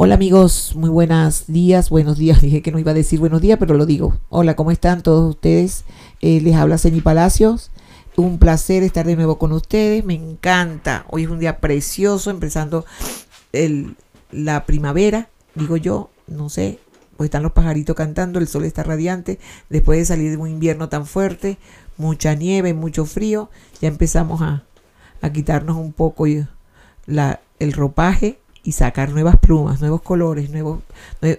Hola amigos, muy buenos días, buenos días. Dije que no iba a decir buenos días, pero lo digo. Hola, ¿cómo están todos ustedes? Eh, les habla Ceni Palacios. Un placer estar de nuevo con ustedes. Me encanta. Hoy es un día precioso, empezando el, la primavera, digo yo, no sé, pues están los pajaritos cantando, el sol está radiante, después de salir de un invierno tan fuerte, mucha nieve, mucho frío, ya empezamos a, a quitarnos un poco la, el ropaje y sacar nuevas plumas, nuevos colores, nuevos,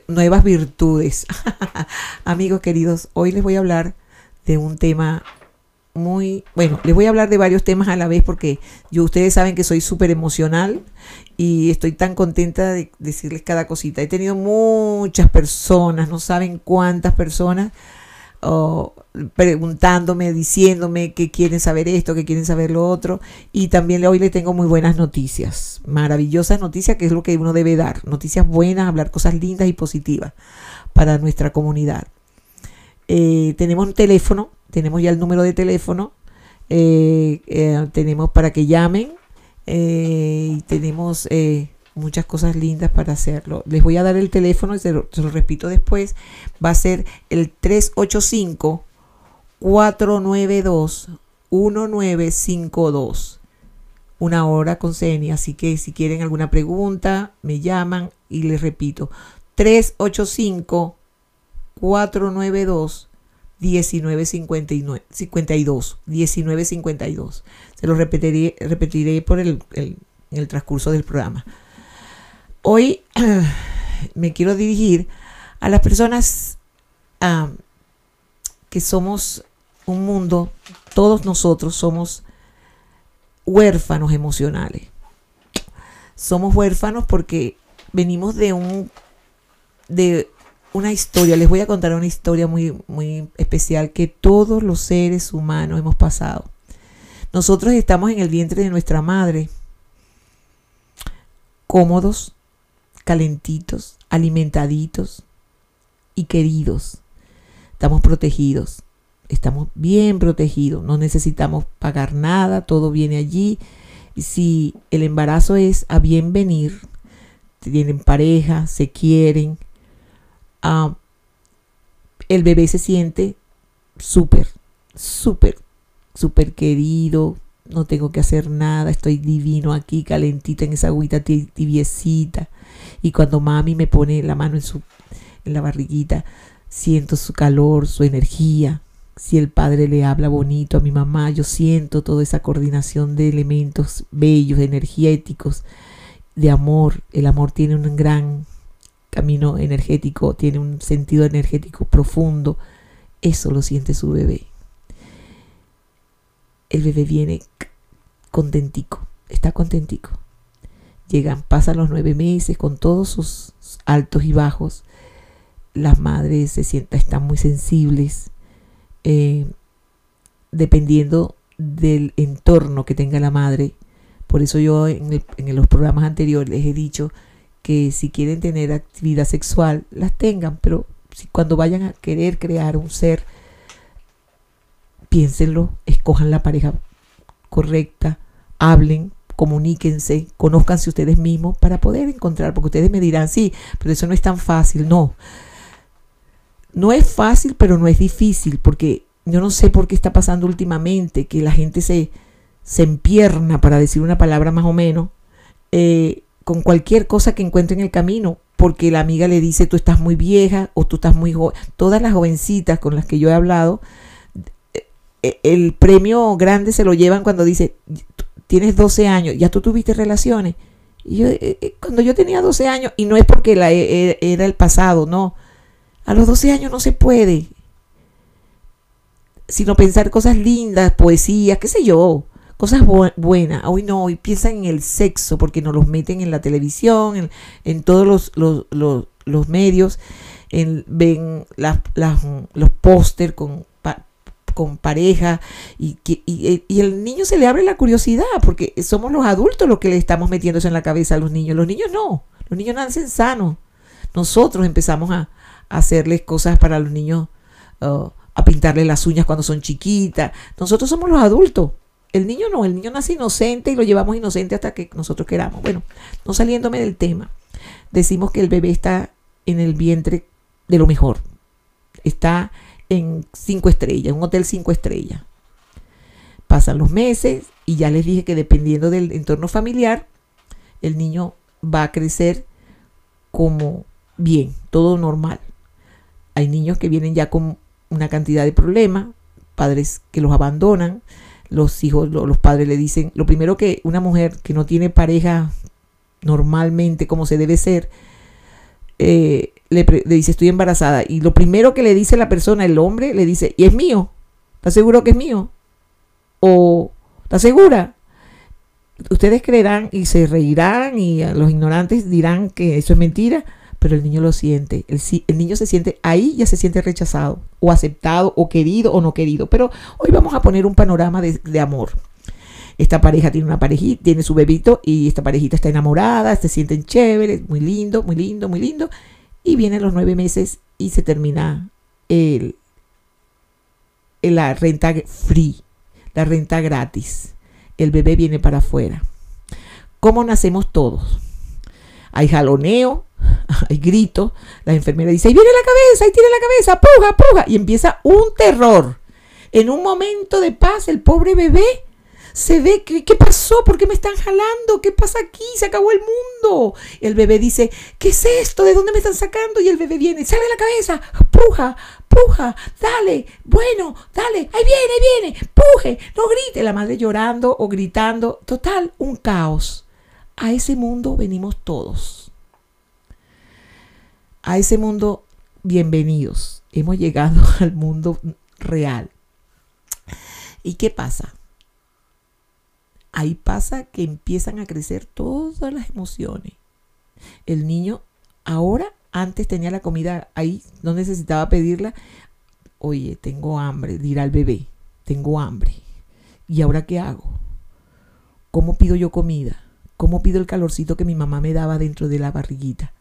nuevas virtudes. Amigos queridos, hoy les voy a hablar de un tema muy, bueno, les voy a hablar de varios temas a la vez porque yo ustedes saben que soy súper emocional y estoy tan contenta de decirles cada cosita. He tenido muchas personas, no saben cuántas personas preguntándome, diciéndome que quieren saber esto, que quieren saber lo otro. Y también hoy le tengo muy buenas noticias, maravillosas noticias, que es lo que uno debe dar. Noticias buenas, hablar cosas lindas y positivas para nuestra comunidad. Eh, tenemos un teléfono, tenemos ya el número de teléfono, eh, eh, tenemos para que llamen y tenemos muchas cosas lindas para hacerlo. Les voy a dar el teléfono, se lo, se lo repito después, va a ser el 385 492 1952 una hora con Ceni, así que si quieren alguna pregunta, me llaman y les repito, 385 492 1952 1952 se lo repetiré, repetiré por el transcurso del programa. Hoy me quiero dirigir a las personas que somos un mundo, todos nosotros somos huérfanos emocionales. Somos huérfanos porque venimos de un de una historia, les voy a contar una historia muy muy especial que todos los seres humanos hemos pasado. Nosotros estamos en el vientre de nuestra madre, cómodos, calentitos, alimentaditos y queridos. Estamos protegidos, estamos bien protegidos, no necesitamos pagar nada, todo viene allí. Si el embarazo es a bien venir, tienen pareja, se quieren, ah, el bebé se siente súper, súper, súper querido, no tengo que hacer nada, estoy divino aquí, calentita en esa agüita tibiecita. Y cuando mami me pone la mano en, su, en la barriguita, siento su calor, su energía. Si el padre le habla bonito a mi mamá, yo siento toda esa coordinación de elementos bellos, energéticos, de amor. El amor tiene un gran camino energético, tiene un sentido energético profundo. Eso lo siente su bebé. El bebé viene contentico, está contentico. Llegan, pasan los nueve meses con todos sus altos y bajos. Las madres se sientan, están muy sensibles, eh, dependiendo del entorno que tenga la madre. Por eso yo en, en los programas anteriores les he dicho que si quieren tener actividad sexual, las tengan, pero si cuando vayan a querer crear un ser, piénsenlo, escojan la pareja correcta, hablen, comuníquense, conózcanse ustedes mismos para poder encontrar, porque ustedes me dirán, sí, pero eso no es tan fácil, no. No es fácil, pero no es difícil, porque yo no sé por qué está pasando últimamente que la gente se, se empierna, para decir una palabra más o menos, eh, con cualquier cosa que encuentre en el camino, porque la amiga le dice, tú estás muy vieja o tú estás muy joven. Todas las jovencitas con las que yo he hablado, eh, el premio grande se lo llevan cuando dice, tienes 12 años, ya tú tuviste relaciones. Y yo, eh, eh, cuando yo tenía 12 años, y no es porque la, e, e, era el pasado, no. A los 12 años no se puede. Sino pensar cosas lindas, poesía, qué sé yo, cosas buenas. Hoy no, hoy piensan en el sexo, porque nos los meten en la televisión, en, todos los, los, los, medios, en, ven las, los póster con con pareja y, y, y, el niño se le abre la curiosidad porque somos los adultos los que le estamos metiendo en la cabeza a los niños. Los niños no, los niños nacen sanos. Nosotros empezamos a, hacerles cosas para los niños, uh, a pintarle las uñas cuando son chiquitas. Nosotros somos los adultos. El niño no, el niño nace inocente y lo llevamos inocente hasta que nosotros queramos. Bueno, no saliéndome del tema. decimos que el bebé está en el vientre de lo mejor. Está en cinco estrellas, un hotel cinco estrellas. Pasan los meses y ya les dije que dependiendo del entorno familiar, el niño va a crecer como bien, todo normal. Hay niños que vienen ya con una cantidad de problemas, padres que los abandonan, los hijos, los padres le dicen, lo primero que una mujer que no tiene pareja normalmente como se debe ser, eh, le, dice estoy embarazada y lo primero que le dice la persona, el hombre, le dice, ¿y es mío? ¿Estás seguro que es mío? ¿O está segura? Ustedes creerán y se reirán y los ignorantes dirán que eso es mentira, pero el niño lo siente. El, el, niño se siente ahí, ya se siente rechazado, o aceptado, o querido, o no querido. Pero hoy vamos a poner un panorama de, de amor. Esta pareja tiene una parejita, tiene su bebito y esta parejita está enamorada, se sienten chéveres, muy lindo, muy lindo, muy lindo. Y vienen los nueve meses y se termina el, la renta free, la renta gratis. El bebé viene para afuera. ¿Cómo nacemos todos? Hay jaloneo, hay grito. La enfermera dice, ahí viene la cabeza, ahí tiene la cabeza, puja, puja. Y empieza un terror. En un momento de paz, el pobre bebé se ve que, ¿qué pasó? ¿Por qué me están jalando? ¿Qué pasa aquí? Se acabó el mundo. El bebé dice, ¿qué es esto? ¿De dónde me están sacando? Y el bebé viene, sale la cabeza, puja, puja, dale, bueno, dale, ahí viene, ahí viene, puje, no grite. La madre llorando o gritando, total, un caos. A ese mundo venimos todos. A ese mundo, bienvenidos. Hemos llegado al mundo real. ¿Y qué pasa? ahí pasa que empiezan a crecer todas las emociones. El niño ahora, antes tenía la comida ahí, no necesitaba pedirla. Oye, tengo hambre, dirá el bebé, tengo hambre. ¿Y ahora qué hago? ¿Cómo pido yo comida? ¿Cómo pido el calorcito que mi mamá me daba dentro de la barriguita?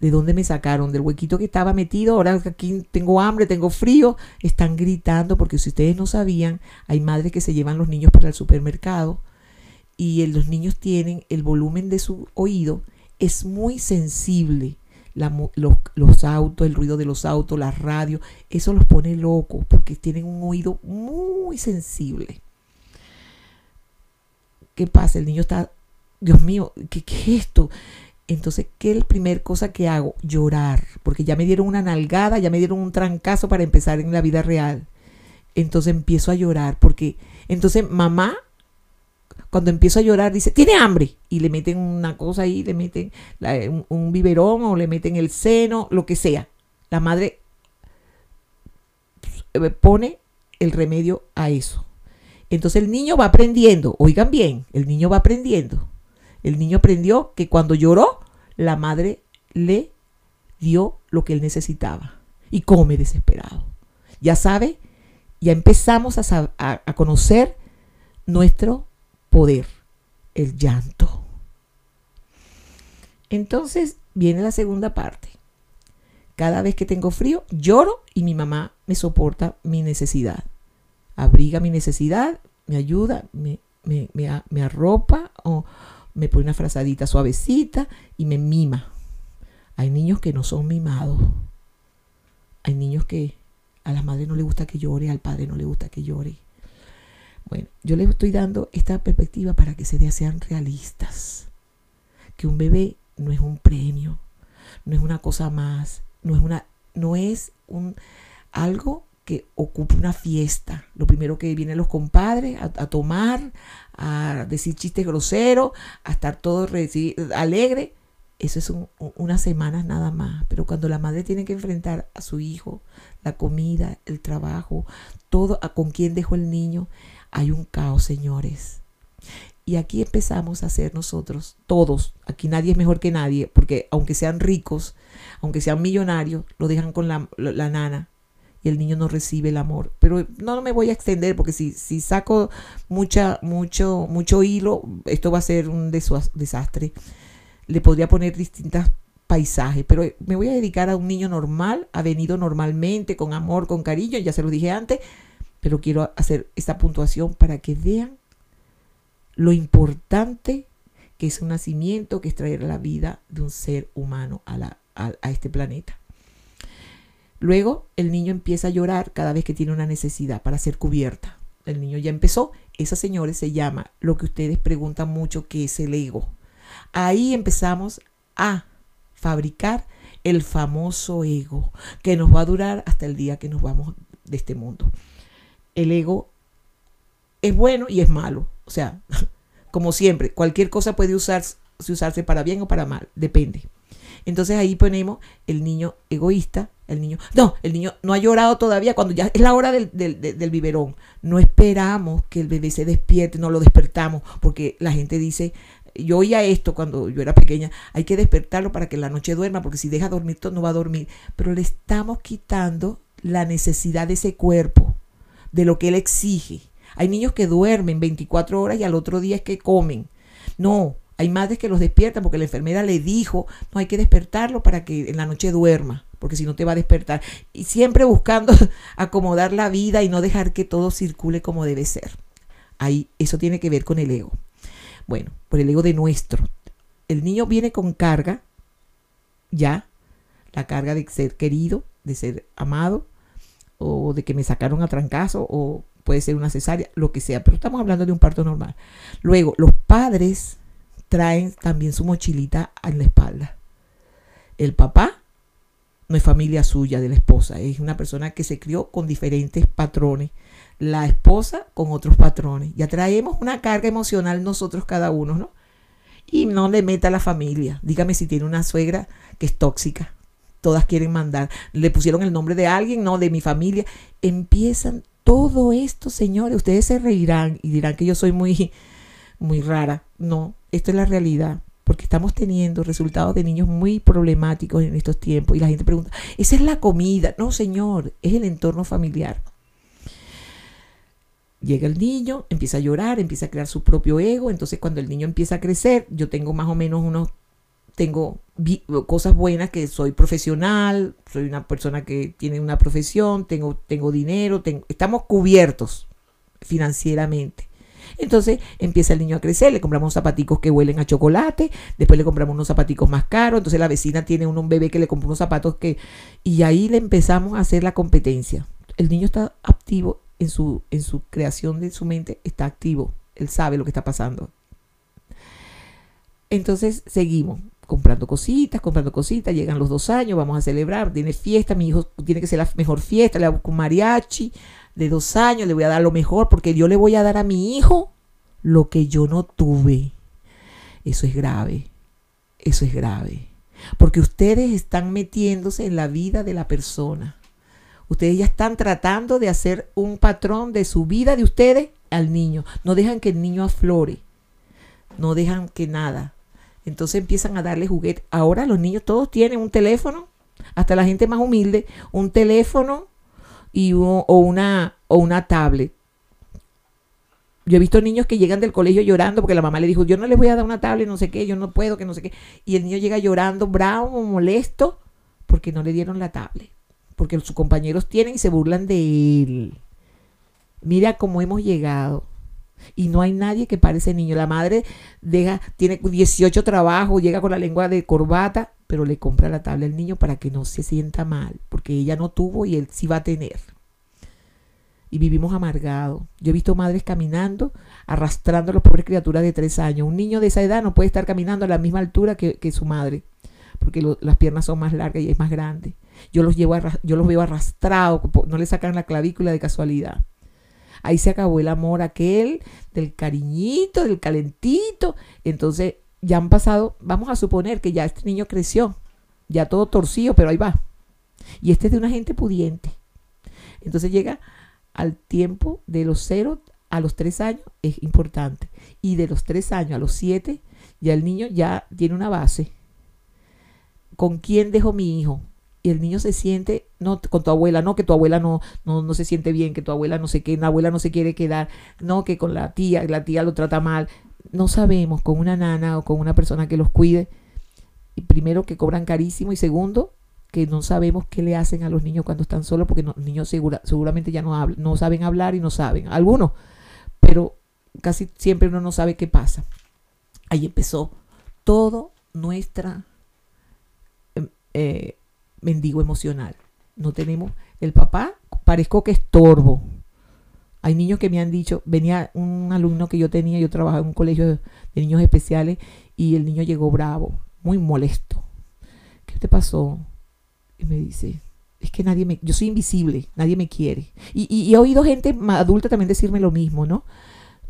¿De dónde me sacaron? Del huequito que estaba metido. Ahora aquí tengo hambre, tengo frío. Están gritando porque si ustedes no sabían, hay madres que se llevan los niños para el supermercado y los niños tienen el volumen de su oído es muy sensible. los, autos, el ruido de los autos, la radio, eso los pone locos porque tienen un oído muy sensible. ¿Qué pasa? El niño está, Dios mío, ¿qué, qué es esto? Entonces, ¿qué es la primera cosa que hago? Llorar, porque ya me dieron una nalgada, ya me dieron un trancazo para empezar en la vida real. Entonces empiezo a llorar, porque entonces mamá, cuando empiezo a llorar, dice, tiene hambre, y le meten una cosa ahí, le meten un, un biberón o le meten el seno, lo que sea. La madre eh, pone el remedio a eso. Entonces el niño va aprendiendo, oigan bien, el niño va aprendiendo el niño aprendió que cuando lloró, la madre le dio lo que él necesitaba y come desesperado. Ya sabe, ya empezamos a, a conocer nuestro poder, el llanto. Entonces viene la segunda parte. Cada vez que tengo frío, lloro y mi mamá me soporta mi necesidad. Abriga mi necesidad, me ayuda, me, me, me, me arropa o, me pone una frazadita suavecita y me mima. Hay niños que no son mimados. Hay niños que a la madre no le gusta que llore, al padre no le gusta que llore. Bueno, yo les estoy dando esta perspectiva para que se sean realistas. Que un bebé no es un premio, no es una cosa más, no es una, no es un algo que ocupe una fiesta. Lo primero que vienen los compadres a, tomar, a decir chistes groseros, a estar todo alegre. Eso es unas semanas nada más. Pero cuando la madre tiene que enfrentar a su hijo, la comida, el trabajo, todo a con quién dejó el niño, hay un caos, señores. Y aquí empezamos a ser nosotros, todos. Aquí nadie es mejor que nadie, porque aunque sean ricos, aunque sean millonarios, lo dejan con la, la nana el niño no recibe el amor. Pero no me voy a extender porque si, si saco mucha, mucho, mucho hilo, esto va a ser un desastre. Le podría poner distintos paisajes, pero me voy a dedicar a un niño normal, ha venido normalmente, con amor, con cariño, ya se lo dije antes, pero quiero hacer esta puntuación para que vean lo importante que es un nacimiento, que es traer la vida de un ser humano a, la, a este planeta. Luego el niño empieza a llorar cada vez que tiene una necesidad para ser cubierta. El niño ya empezó. Esa, señores, se llama lo que ustedes preguntan mucho, que es el ego. Ahí empezamos a fabricar el famoso ego, que nos va a durar hasta el día que nos vamos de este mundo. El ego es bueno y es malo. O sea, como siempre, cualquier cosa puede usarse, usarse para bien o para mal, depende. Entonces ahí ponemos el niño egoísta, el niño, no, el niño no ha llorado todavía cuando ya es la hora del, del, biberón. No esperamos que el bebé se despierte, no lo despertamos, porque la gente dice, yo oía esto cuando yo era pequeña, hay que despertarlo para que la noche duerma, porque si deja dormir no va a dormir. Pero le estamos quitando la necesidad de ese cuerpo, de lo que él exige. Hay niños que duermen 24 horas y al otro día es que comen. No, hay madres que los despiertan porque la enfermera le dijo, no hay que despertarlo para que en la noche duerma, porque si no te va a despertar. Y siempre buscando acomodar la vida y no dejar que todo circule como debe ser. Ahí eso tiene que ver con el ego. Bueno, por el ego de nuestro. El niño viene con carga, ya, la carga de ser querido, de ser amado, o de que me sacaron a trancazo, o puede ser una cesárea, lo que sea, pero estamos hablando de un parto normal. Luego, los padres traen también su mochilita en la espalda. El papá no es familia suya de la esposa, es una persona que se crió con diferentes patrones. La esposa con otros patrones. Ya traemos una carga emocional nosotros cada uno, ¿no? Y no le meta a la familia. Dígame si tiene una suegra que es tóxica. Todas quieren mandar. Le pusieron el nombre de alguien, no, de mi familia. Empiezan todo esto, señores. Ustedes se reirán y dirán que yo soy muy, muy rara. No, esto es la realidad, porque estamos teniendo resultados de niños muy problemáticos en estos tiempos y la gente pregunta, ¿esa es la comida? No, señor, es el entorno familiar. Llega el niño, empieza a llorar, empieza a crear su propio ego, entonces cuando el niño empieza a crecer, yo tengo más o menos unos, tengo cosas buenas, que soy profesional, soy una persona que tiene una profesión, tengo, tengo dinero, estamos cubiertos financieramente. Entonces empieza el niño a crecer, le compramos zapaticos que huelen a chocolate, después le compramos unos zapaticos más caros, entonces la vecina tiene un, bebé que le compró unos zapatos que... Y ahí le empezamos a hacer la competencia. El niño está activo en su, en su creación de su mente, está activo, él sabe lo que está pasando. Entonces seguimos comprando cositas, comprando cositas, llegan los dos años, vamos a celebrar, tiene fiesta, mi hijo tiene que ser la mejor fiesta, le hago con mariachi, de dos años, le voy a dar lo mejor porque yo le voy a dar a mi hijo lo que yo no tuve. Eso es grave, eso es grave. Porque ustedes están metiéndose en la vida de la persona. Ustedes ya están tratando de hacer un patrón de su vida de ustedes al niño. No dejan que el niño aflore. No dejan que nada. Entonces empiezan a darle juguete. Ahora los niños todos tienen un teléfono. Hasta la gente más humilde. Un teléfono y o, una, o una tablet. Yo he visto niños que llegan del colegio llorando porque la mamá le dijo, yo no les voy a dar una tablet, no sé qué, yo no puedo, que no sé qué. Y el niño llega llorando, bravo, molesto, porque no le dieron la tablet. Porque sus compañeros tienen y se burlan de él. Mira cómo hemos llegado. Y no hay nadie que pare ese niño. La madre deja, tiene 18 trabajos, llega con la lengua de corbata pero le compra la tabla al niño para que no se sienta mal, porque ella no tuvo y él sí va a tener. Y vivimos amargados. Yo he visto madres caminando, arrastrando a las pobres criaturas de tres años. Un niño de esa edad no puede estar caminando a la misma altura que, su madre, porque las piernas son más largas y es más grande. Yo los, llevo yo los veo arrastrados, no le sacan la clavícula de casualidad. Ahí se acabó el amor aquel, del cariñito, del calentito. Entonces ya han pasado, vamos a suponer que ya este niño creció, ya todo torcido, pero ahí va. Y este es de una gente pudiente. Entonces llega al tiempo de los cero a los tres años, es importante. Y de los tres años a los siete, ya el niño ya tiene una base. ¿Con quién dejo mi hijo? Y el niño se siente, no, con tu abuela, no, que tu abuela no, no, no se siente bien, que tu abuela no sé qué, la abuela no se quiere quedar, no, que con la tía, la tía lo trata mal, no sabemos con una nana o con una persona que los cuide, y primero que cobran carísimo y segundo que no sabemos qué le hacen a los niños cuando están solos porque los niños seguramente ya no, no saben hablar y no saben, algunos, pero casi siempre uno no sabe qué pasa. Ahí empezó todo nuestra em, eh, mendigo emocional. No tenemos, el papá parezco que estorbo. Hay niños que me han dicho, venía un alumno que yo tenía, yo trabajaba en un colegio de, niños especiales y el niño llegó bravo, muy molesto. ¿Qué te pasó? Y me dice, es que nadie me, yo soy invisible, nadie me quiere. Y, he oído gente adulta también decirme lo mismo, ¿no?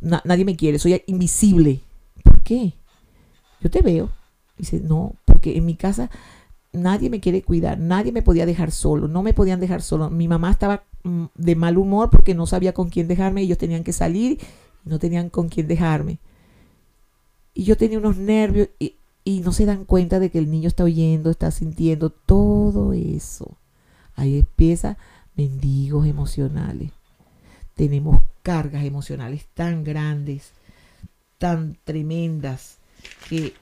nadie me quiere, soy invisible. ¿Por qué? Yo te veo. Dice, no, porque en mi casa nadie me quiere cuidar, nadie me podía dejar solo, no me podían dejar solo. Mi mamá estaba mm, de mal humor porque no sabía con quién dejarme, ellos tenían que salir no tenían con quién dejarme. Y yo tenía unos nervios y, y no se dan cuenta de que el niño está oyendo, está sintiendo todo eso. Ahí empieza mendigos emocionales. Tenemos cargas emocionales tan grandes, tan tremendas, que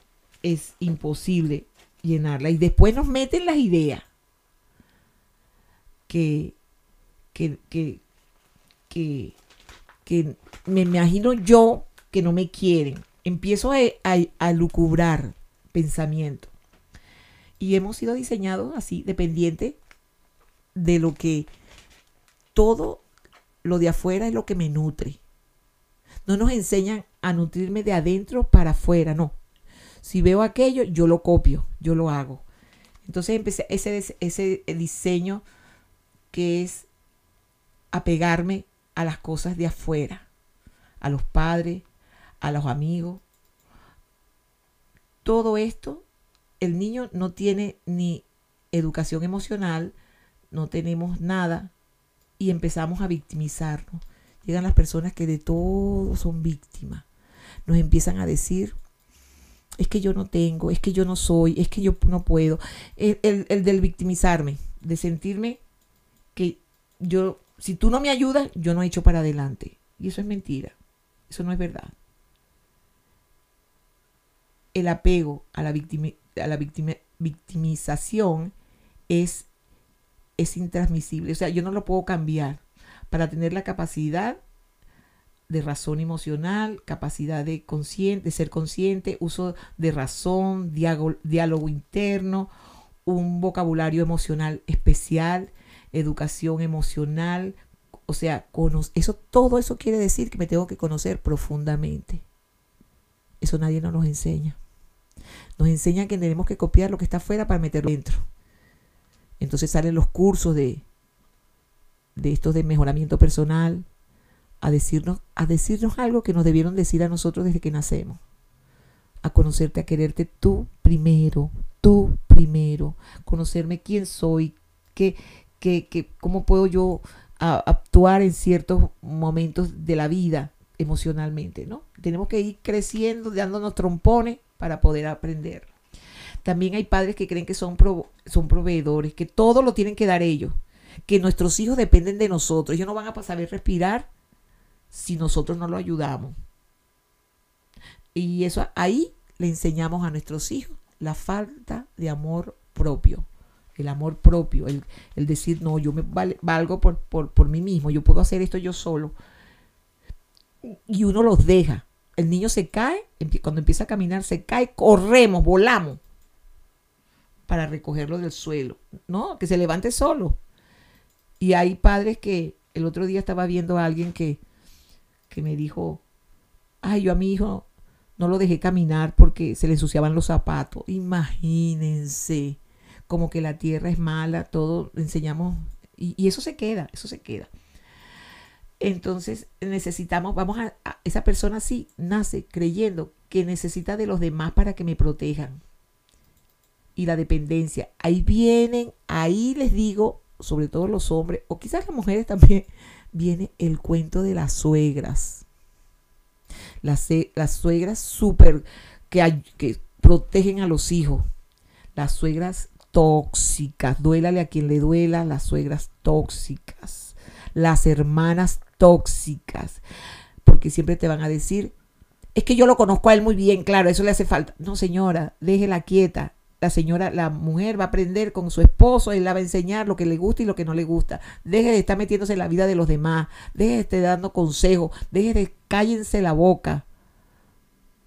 es imposible llenarla. Y después nos meten las ideas que, que, que, que, me imagino yo que no me quieren. Empiezo a, a, lucubrar pensamiento. Y hemos sido diseñados así, dependiente de lo que todo lo de afuera es lo que me nutre. No nos enseñan a nutrirme de adentro para afuera, no. Si veo aquello, yo lo copio, yo lo hago. Entonces empecé ese, ese diseño que es apegarme a las cosas de afuera, a los padres, a los amigos. Todo esto, el niño no tiene ni educación emocional, no tenemos nada y empezamos a victimizarnos. Llegan las personas que de todo son víctimas. Nos empiezan a decir es que yo no tengo, es que yo no soy, es que yo no puedo. El, el, del victimizarme, de sentirme que yo, si tú no me ayudas, yo no he hecho para adelante. Y eso es mentira, eso no es verdad. El apego a la, a la victimización es, es intransmisible. O sea, yo no lo puedo cambiar. Para tener la capacidad de razón emocional, capacidad de, de ser consciente, uso de razón, diálogo, interno, un vocabulario emocional especial, educación emocional, o sea, eso, todo eso quiere decir que me tengo que conocer profundamente. Eso nadie nos, nos enseña. Nos enseña que tenemos que copiar lo que está afuera para meterlo dentro. Entonces salen los cursos de, de estos de mejoramiento personal, a decirnos, a decirnos algo que nos debieron decir a nosotros desde que nacemos. A conocerte, a quererte tú primero, tú primero, conocerme quién soy, qué, qué, cómo puedo yo actuar en ciertos momentos de la vida emocionalmente, ¿no? Tenemos que ir creciendo, dándonos trompones para poder aprender. También hay padres que creen que son, son proveedores, que todo lo tienen que dar ellos, que nuestros hijos dependen de nosotros, ellos no van a saber respirar si nosotros no lo ayudamos. Y eso ahí le enseñamos a nuestros hijos la falta de amor propio. El amor propio, el, decir, no, yo me valgo por, por, mí mismo, yo puedo hacer esto yo solo. Y uno los deja. El niño se cae, cuando empieza a caminar, se cae, corremos, volamos para recogerlo del suelo. No, que se levante solo. Y hay padres que el otro día estaba viendo a alguien que que me dijo, ay, yo a mi hijo no lo dejé caminar porque se le ensuciaban los zapatos. Imagínense, como que la tierra es mala, todo enseñamos, y, eso se queda, eso se queda. Entonces necesitamos, vamos a, a, esa persona sí nace creyendo que necesita de los demás para que me protejan. Y la dependencia. Ahí vienen, ahí les digo, sobre todo los hombres, o quizás las mujeres también, viene el cuento de las suegras. Las, las suegras súper que, que protegen a los hijos. Las suegras tóxicas, duélale a quien le duela, las suegras tóxicas. Las hermanas tóxicas. Porque siempre te van a decir, es que yo lo conozco a él muy bien, claro, eso le hace falta. No, señora, déjela quieta la señora, la mujer va a aprender con su esposo, él la va a enseñar lo que le gusta y lo que no le gusta. Deje de estar metiéndose en la vida de los demás, deje de estar dando consejos, deje de cállense la boca.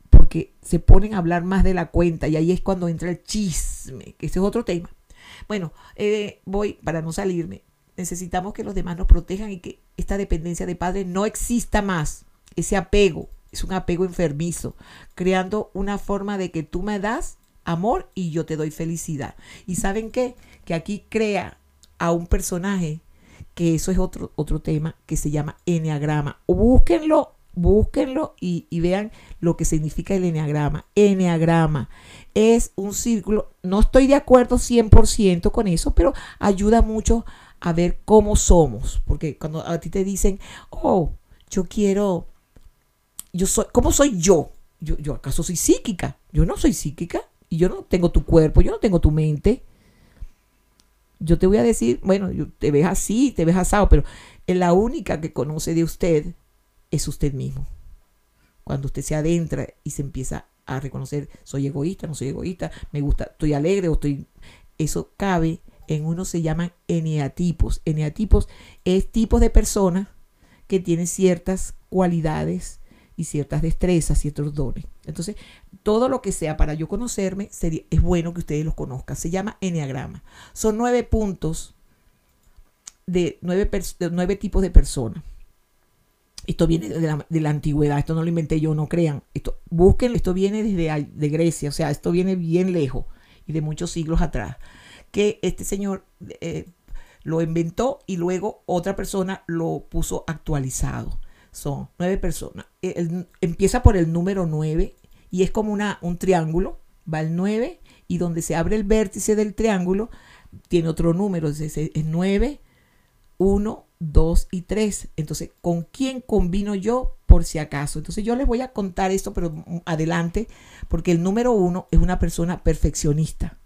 Porque que se ponen a hablar más de la cuenta y ahí es cuando entra el chisme, que ese es otro tema. Bueno, eh, voy para no salirme. Necesitamos que los demás nos protejan y que esta dependencia de padre no exista más. Ese apego es un apego enfermizo, creando una forma de que tú me das amor y yo te doy felicidad. ¿Y saben qué? Que aquí crea a un personaje, que eso es otro, otro tema, que se llama Enneagrama. Búsquenlo, búsquenlo y, vean lo que significa el Enneagrama. Enneagrama es un círculo, no estoy de acuerdo 100% con eso, pero ayuda mucho a ver cómo somos, porque cuando a ti te dicen, oh, yo quiero, yo soy, ¿cómo soy yo? Yo, yo acaso soy psíquica, yo no soy psíquica, y yo no tengo tu cuerpo, yo no tengo tu mente. Yo te voy a decir, bueno, te ves así, te ves asado, pero la única que conoce de usted es usted mismo. Cuando usted se adentra y se empieza a reconocer, soy egoísta, no soy egoísta, me gusta, estoy alegre o estoy... Eso cabe en uno se llaman eneatipos. Eneatipos es tipos de personas que tienen ciertas cualidades y ciertas destrezas, ciertos dones. Entonces, todo lo que sea para yo conocerme, sería, es bueno que ustedes los conozcan. Se llama Enneagrama. Son nueve puntos de nueve, nueve tipos de personas. Esto viene de la, de la, antigüedad, esto no lo inventé yo, no crean. Esto, esto viene desde de Grecia, o sea, esto viene bien lejos y de muchos siglos atrás. Que este señor eh, lo inventó y luego otra persona lo puso actualizado son nueve personas. E, empieza por el número nueve y es como una, un triángulo, va el nueve y donde se abre el vértice del triángulo tiene otro número, es, es, es 9, 1, 2 y 3. Entonces, ¿con quién combino yo por si acaso? Entonces, yo les voy a contar esto, pero adelante, porque el número uno es una persona perfeccionista.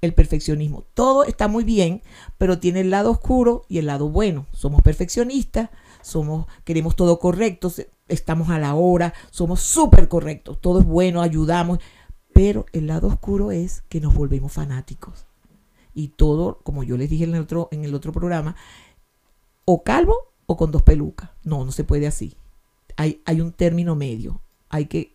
El perfeccionismo. Todo está muy bien, pero tiene el lado oscuro y el lado bueno. Somos perfeccionistas, somos, queremos todo correcto, estamos a la hora, somos súper correctos, todo es bueno, ayudamos, pero el lado oscuro es que nos volvemos fanáticos. Y todo, como yo les dije en el otro, en el otro programa, o calvo o con dos pelucas. No, no se puede así. Hay, hay un término medio. Hay que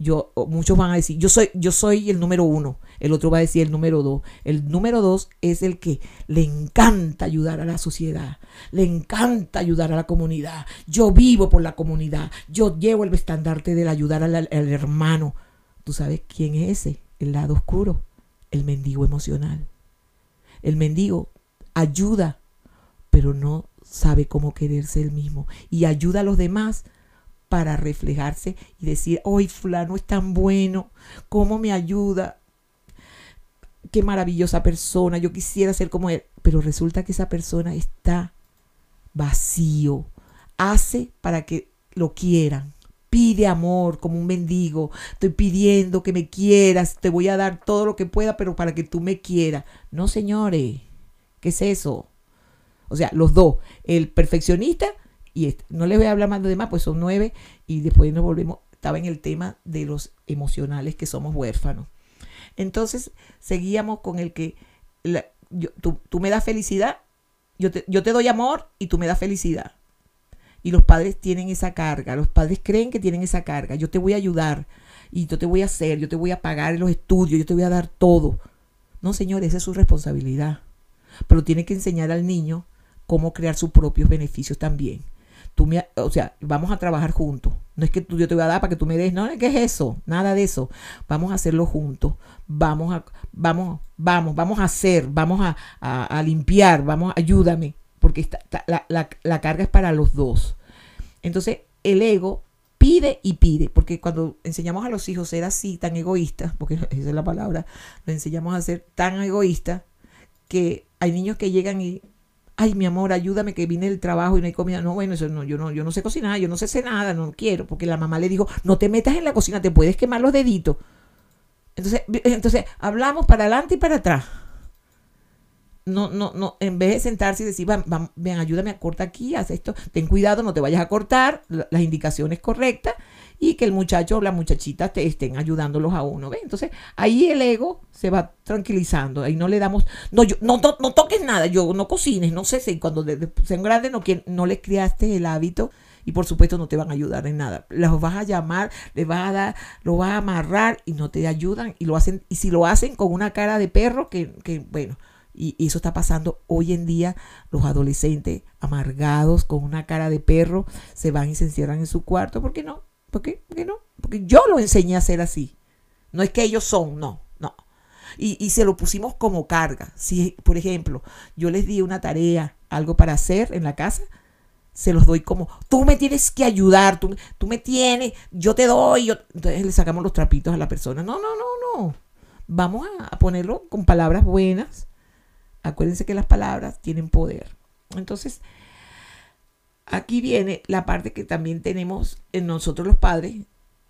yo, muchos van a decir, yo soy, yo soy el número uno, el otro va a decir el número dos. El número dos es el que le encanta ayudar a la sociedad, le encanta ayudar a la comunidad. Yo vivo por la comunidad, yo llevo el estandarte del ayudar al, al hermano. ¿Tú sabes quién es ese? El lado oscuro, el mendigo emocional. El mendigo ayuda, pero no sabe cómo quererse él mismo y ayuda a los demás para reflejarse y decir, hoy fulano es tan bueno, cómo me ayuda, qué maravillosa persona, yo quisiera ser como él, pero resulta que esa persona está vacío, hace para que lo quieran, pide amor como un mendigo, estoy pidiendo que me quieras, te voy a dar todo lo que pueda, pero para que tú me quieras. No, señores, ¿qué es eso? O sea, los dos, el perfeccionista y no les voy a hablar más de demás, pues son nueve y después nos volvemos, estaba en el tema de los emocionales que somos huérfanos. Entonces seguíamos con el que tú, me das felicidad, yo te, yo te doy amor y tú me das felicidad. Y los padres tienen esa carga, los padres creen que tienen esa carga, yo te voy a ayudar y yo te voy a hacer, yo te voy a pagar los estudios, yo te voy a dar todo. No, señor, esa es su responsabilidad. Pero tiene que enseñar al niño cómo crear sus propios beneficios también o sea, vamos a trabajar juntos. No es que tú, yo te voy a dar para que tú me des, no, ¿qué es eso? Nada de eso. Vamos a hacerlo juntos. Vamos a, vamos, vamos, vamos a hacer, vamos a, limpiar, vamos, ayúdame, porque la, la carga es para los dos. Entonces, el ego pide y pide, porque cuando enseñamos a los hijos a ser así, tan egoístas, porque esa es la palabra, lo enseñamos a ser tan egoístas, que hay niños que llegan y ay, mi amor, ayúdame que vine del trabajo y no hay comida. No, bueno, eso no, yo no, yo no sé cocinar, yo no sé hacer nada, no quiero, porque la mamá le dijo, no te metas en la cocina, te puedes quemar los deditos. Entonces, entonces hablamos para adelante y para atrás. No, no, no, en vez de sentarse y decir, ven, ayúdame a cortar aquí, haz esto, ten cuidado, no te vayas a cortar, las indicaciones correctas y que el muchacho o la muchachita te estén ayudándolos a uno. ¿ve? Entonces ahí el ego se va tranquilizando. Ahí no le damos, no, yo, no, toques nada, yo no cocines, no sé si cuando sean grandes no, no les criaste el hábito. Y por supuesto no te van a ayudar en nada. Los vas a llamar, les vas a dar, lo vas a amarrar y no te ayudan. Y lo hacen, y si lo hacen con una cara de perro, que, que bueno, y, eso está pasando hoy en día. Los adolescentes amargados con una cara de perro se van y se encierran en su cuarto. ¿Por qué no? ¿Por qué? ¿Por qué no? Porque yo lo enseñé a ser así. No es que ellos son, no, no. Y, y, se lo pusimos como carga. Si, por ejemplo, yo les di una tarea, algo para hacer en la casa, se los doy como, tú me tienes que ayudar, tú, tú me tienes, yo te doy. Yo... Entonces le sacamos los trapitos a la persona. No, no, no, no. Vamos a ponerlo con palabras buenas, Acuérdense que las palabras tienen poder. Entonces, aquí viene la parte que también tenemos en nosotros los padres,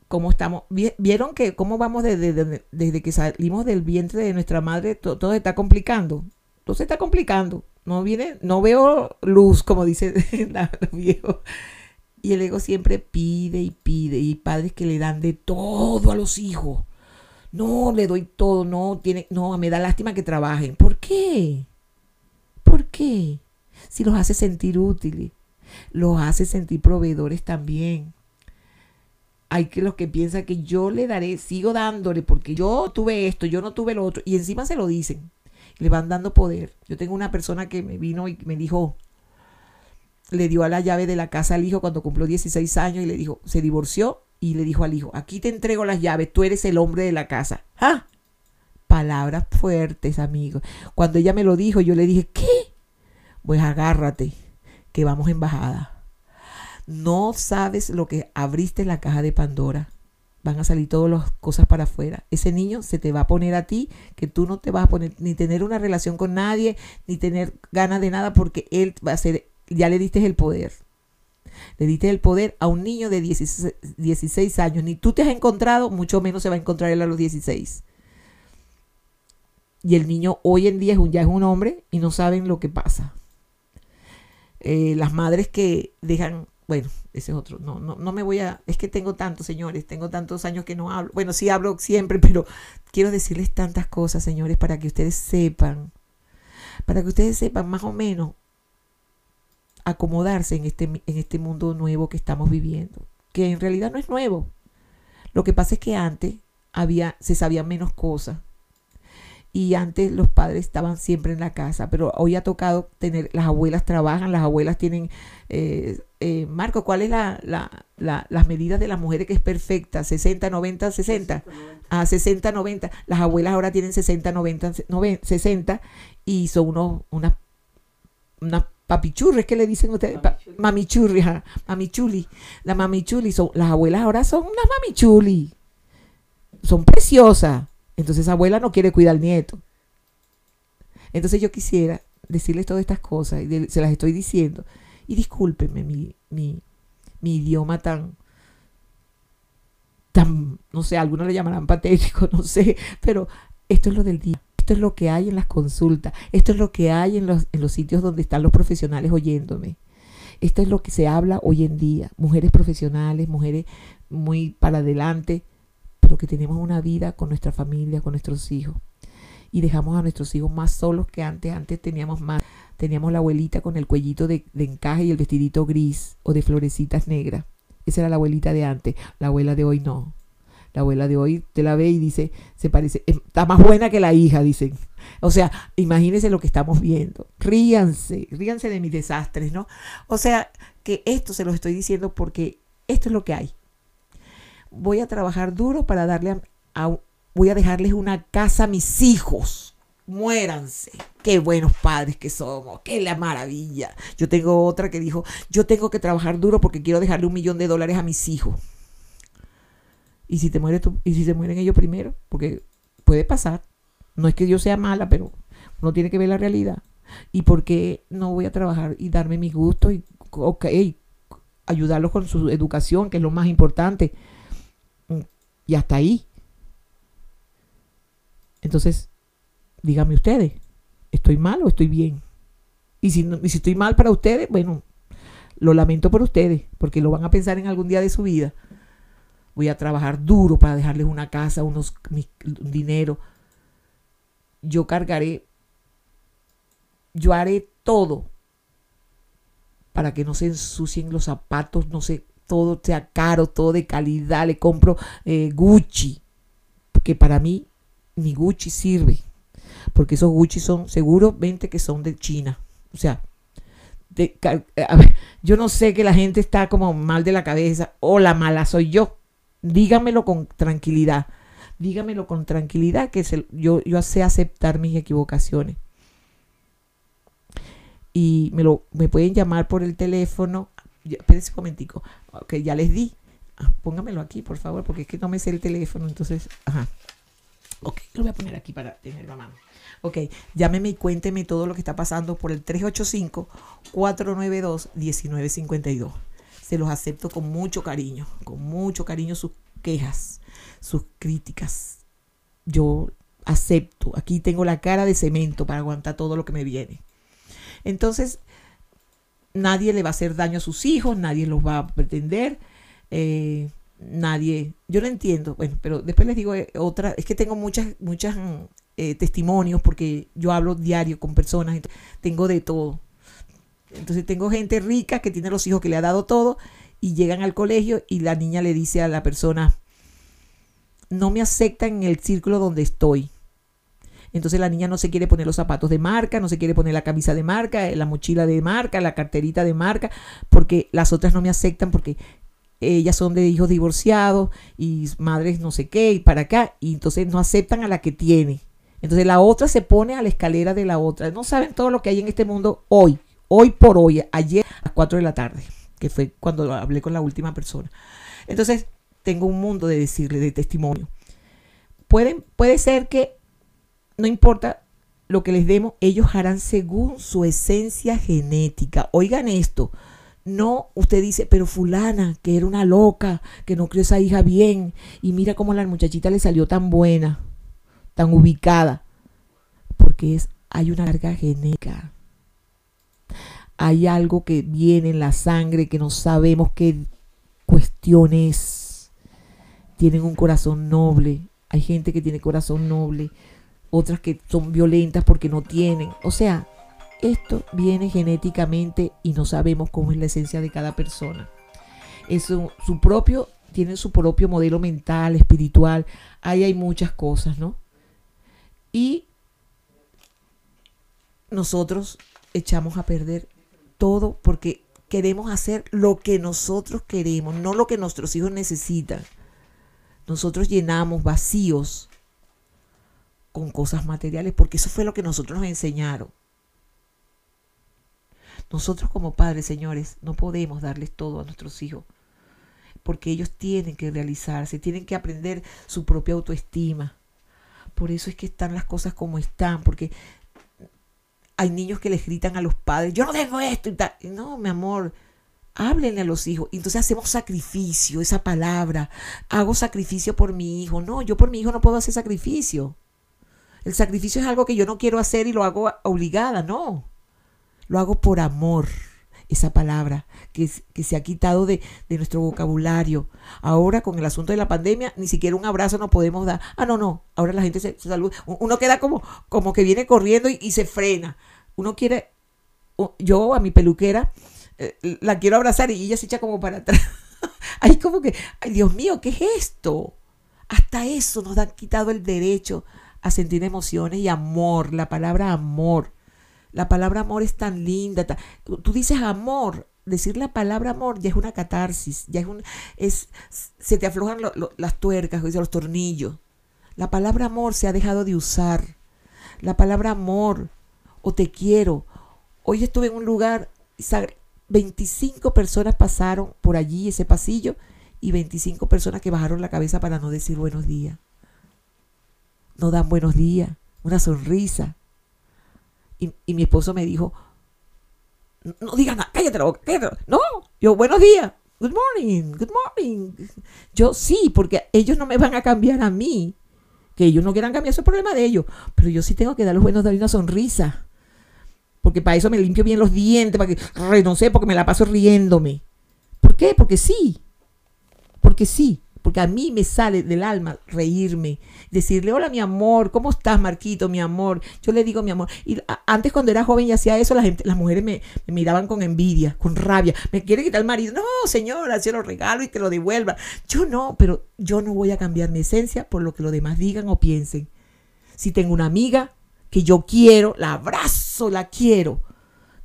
cómo estamos. ¿Vieron que cómo vamos desde, desde, que salimos del vientre de nuestra madre? Todo, todo está complicando. Todo se está complicando. No viene, no veo luz, como dice la, viejo. Y el ego siempre pide y pide. Y padres que le dan de todo a los hijos no, le doy todo, no, tiene, no, me da lástima que trabajen. ¿Por qué? ¿Por qué? Si los hace sentir útiles, los hace sentir proveedores también. Hay que los que piensan que yo le daré, sigo dándole porque yo tuve esto, yo no tuve lo otro, y encima se lo dicen, le van dando poder. Yo tengo una persona que me vino y me dijo, le dio a la llave de la casa al hijo cuando cumplió 16 años y le dijo, se divorció y le dijo al hijo, aquí te entrego las llaves, tú eres el hombre de la casa. ¡Ah! Palabras fuertes, amigo. Cuando ella me lo dijo, yo le dije, ¿qué? Pues agárrate, que vamos en bajada. No sabes lo que abriste la caja de Pandora. Van a salir todas las cosas para afuera. Ese niño se te va a poner a ti, que tú no te vas a poner ni tener una relación con nadie, ni tener ganas de nada, porque él va a ser, ya le diste el poder le diste el poder a un niño de 16, años. Ni tú te has encontrado, mucho menos se va a encontrar él a los 16. Y el niño hoy en día ya es un hombre y no saben lo que pasa. Eh, las madres que dejan, bueno, ese es otro, no, no, no me voy a, es que tengo tantos, señores, tengo tantos años que no hablo. Bueno, sí hablo siempre, pero quiero decirles tantas cosas, señores, para que ustedes sepan, para que ustedes sepan más o menos acomodarse en este, en este mundo nuevo que estamos viviendo, que en realidad no es nuevo. Lo que pasa es que antes había, se sabían menos cosas y antes los padres estaban siempre en la casa, pero hoy ha tocado tener, las abuelas trabajan, las abuelas tienen, eh, eh, Marco, ¿cuál es la, la, las medidas de las mujeres que es perfecta? 60, 90, 60. a 60, 90. Las abuelas ahora tienen 60, 90, 90 60 y son unos, unas, unas papichurri, que le dicen ustedes? Mamichurri, mamichuli. La mamichuli, son, las abuelas ahora son unas mamichuli. Son preciosas. Entonces abuela no quiere cuidar al nieto. Entonces yo quisiera decirles todas estas cosas y se las estoy diciendo. Y discúlpenme mi, mi, mi idioma tan, tan, no sé, algunos le llamarán patético, no sé, pero esto es lo del día. Esto es lo que hay en las consultas. Esto es lo que hay en los, en los sitios donde están los profesionales oyéndome. Esto es lo que se habla hoy en día. Mujeres profesionales, mujeres muy para adelante, pero que tenemos una vida con nuestra familia, con nuestros hijos. Y dejamos a nuestros hijos más solos que antes. Antes teníamos más. Teníamos la abuelita con el cuellito de, encaje y el vestidito gris o de florecitas negras. Esa era la abuelita de antes. La abuela de hoy no. La abuela de hoy te la ve y dice, se parece, em, está más buena que la hija, dicen. O sea, imagínense lo que estamos viendo. Ríanse, ríanse de mis desastres, ¿no? O sea, que esto se lo estoy diciendo porque esto es lo que hay. Voy a trabajar duro para darle a, voy a dejarles una casa a mis hijos. Muéranse. Qué buenos padres que somos. Qué la maravilla. Yo tengo otra que dijo, yo tengo que trabajar duro porque quiero dejarle un millón de dólares a mis hijos. ¿Y si te mueres tú? ¿Y si se mueren ellos primero? Porque puede pasar. No es que yo sea mala, pero uno tiene que ver la realidad. ¿Y por qué no voy a trabajar y darme mis gustos y, ok, ayudarlos con su educación, que es lo más importante? Y hasta ahí. Entonces, díganme ustedes, ¿estoy mal o estoy bien? Y si, y si estoy mal para ustedes, bueno, lo lamento por ustedes, porque lo van a pensar en algún día de su vida voy a trabajar duro para dejarles una casa, unos dinero. Yo cargaré, yo haré todo para que no se ensucien los zapatos, no sé, todo sea caro, todo de calidad. Le compro eh, Gucci, que para mí ni Gucci sirve, porque esos Gucci son seguramente que son de China. O sea, yo no sé que la gente está como mal de la cabeza o la mala soy yo. Dígamelo con tranquilidad. Dígamelo con tranquilidad que yo, yo sé aceptar mis equivocaciones. Y me, lo, me pueden llamar por el teléfono. Espérense un momentico. Ok, ya les di. Ah, póngamelo aquí, por favor, porque es que no me sé el teléfono. Entonces, ajá. Ok, lo voy a poner aquí para tenerlo a mano. Ok, llámeme y cuénteme todo lo que está pasando por el 385-492-1952. Se los acepto con mucho cariño, con mucho cariño sus quejas, sus críticas. Yo acepto, aquí tengo la cara de cemento para aguantar todo lo que me viene. Entonces, nadie le va a hacer daño a sus hijos, nadie los va a pretender. Eh, nadie, yo no entiendo, bueno, pero después les digo eh, otra, es que tengo muchas, muchas eh, testimonios porque yo hablo diario con personas, tengo de todo. Entonces tengo gente rica que tiene los hijos que le ha dado todo y llegan al colegio y la niña le dice a la persona, no me aceptan en el círculo donde estoy. Entonces la niña no se quiere poner los zapatos de marca, no se quiere poner la camisa de marca, la mochila de marca, la carterita de marca, porque las otras no me aceptan porque ellas son de hijos divorciados y madres no sé qué y para acá, y entonces no aceptan a la que tiene. Entonces la otra se pone a la escalera de la otra. No saben todo lo que hay en este mundo hoy, hoy por hoy, ayer a las 4 de la tarde, que fue cuando hablé con la última persona. Entonces tengo un mundo de decirle, de testimonio. Pueden, puede ser que no importa lo que les demos, ellos harán según su esencia genética. Oigan esto. No, usted dice, pero fulana, que era una loca, que no crió esa hija bien, y mira cómo la muchachita le salió tan buena tan ubicada, porque es, hay una larga genética. Hay algo que viene en la sangre que no sabemos qué cuestión es. Tienen un corazón noble. Hay gente que tiene corazón noble. Otras que son violentas porque no tienen. O sea, esto viene genéticamente y no sabemos cómo es la esencia de cada persona. Es su, propio, tienen su propio modelo mental, espiritual. Ahí hay muchas cosas, ¿no? y nosotros echamos a perder todo porque queremos hacer lo que nosotros queremos, no lo que nuestros hijos necesitan. Nosotros llenamos vacíos con cosas materiales porque eso fue lo que nosotros nos enseñaron. Nosotros como padres, señores, no podemos darles todo a nuestros hijos porque ellos tienen que realizarse, tienen que aprender su propia autoestima, por eso es que están las cosas como están, porque hay niños que les gritan a los padres, yo no tengo esto y tal. No, mi amor, háblenle a los hijos. Entonces hacemos sacrificio, esa palabra. Hago sacrificio por mi hijo. No, yo por mi hijo no puedo hacer sacrificio. El sacrificio es algo que yo no quiero hacer y lo hago obligada, no. Lo hago por amor esa palabra que, se ha quitado de, nuestro vocabulario. Ahora con el asunto de la pandemia, ni siquiera un abrazo nos podemos dar. Ah, no, no, ahora la gente se, saluda. Uno queda como, como que viene corriendo y, se frena. Uno quiere, yo a mi peluquera eh, la quiero abrazar y ella se echa como para atrás. Ahí como que, ay Dios mío, ¿qué es esto? Hasta eso nos han quitado el derecho a sentir emociones y amor, la palabra amor. La palabra amor es tan linda. tú dices amor, decir la palabra amor ya es una catarsis, ya es un, es, se te aflojan las tuercas, los tornillos. La palabra amor se ha dejado de usar. La palabra amor o te quiero. Hoy estuve en un lugar, 25 personas pasaron por allí, ese pasillo, y 25 personas que bajaron la cabeza para no decir buenos días. No dan buenos días, una sonrisa. Y, mi esposo me dijo, no digas nada, cállate la boca, cállate No, yo, buenos días, good morning, good morning. Yo sí, porque ellos no me van a cambiar a mí. Que ellos no quieran cambiar, eso es problema de ellos. Pero yo sí tengo que dar los buenos días una sonrisa. Porque para eso me limpio bien los dientes, para que, sé, porque me la paso riéndome. ¿Por qué? Porque sí. Porque sí. Porque a mí me sale del alma reírme, decirle, hola mi amor, ¿cómo estás Marquito, mi amor? Yo le digo mi amor. Y antes cuando era joven y hacía eso, la gente, las mujeres me, miraban con envidia, con rabia. Me quiere quitar el marido. No, señora, se lo regalo y que lo devuelva. Yo no, pero yo no voy a cambiar mi esencia por lo que los demás digan o piensen. Si tengo una amiga que yo quiero, la abrazo, la quiero.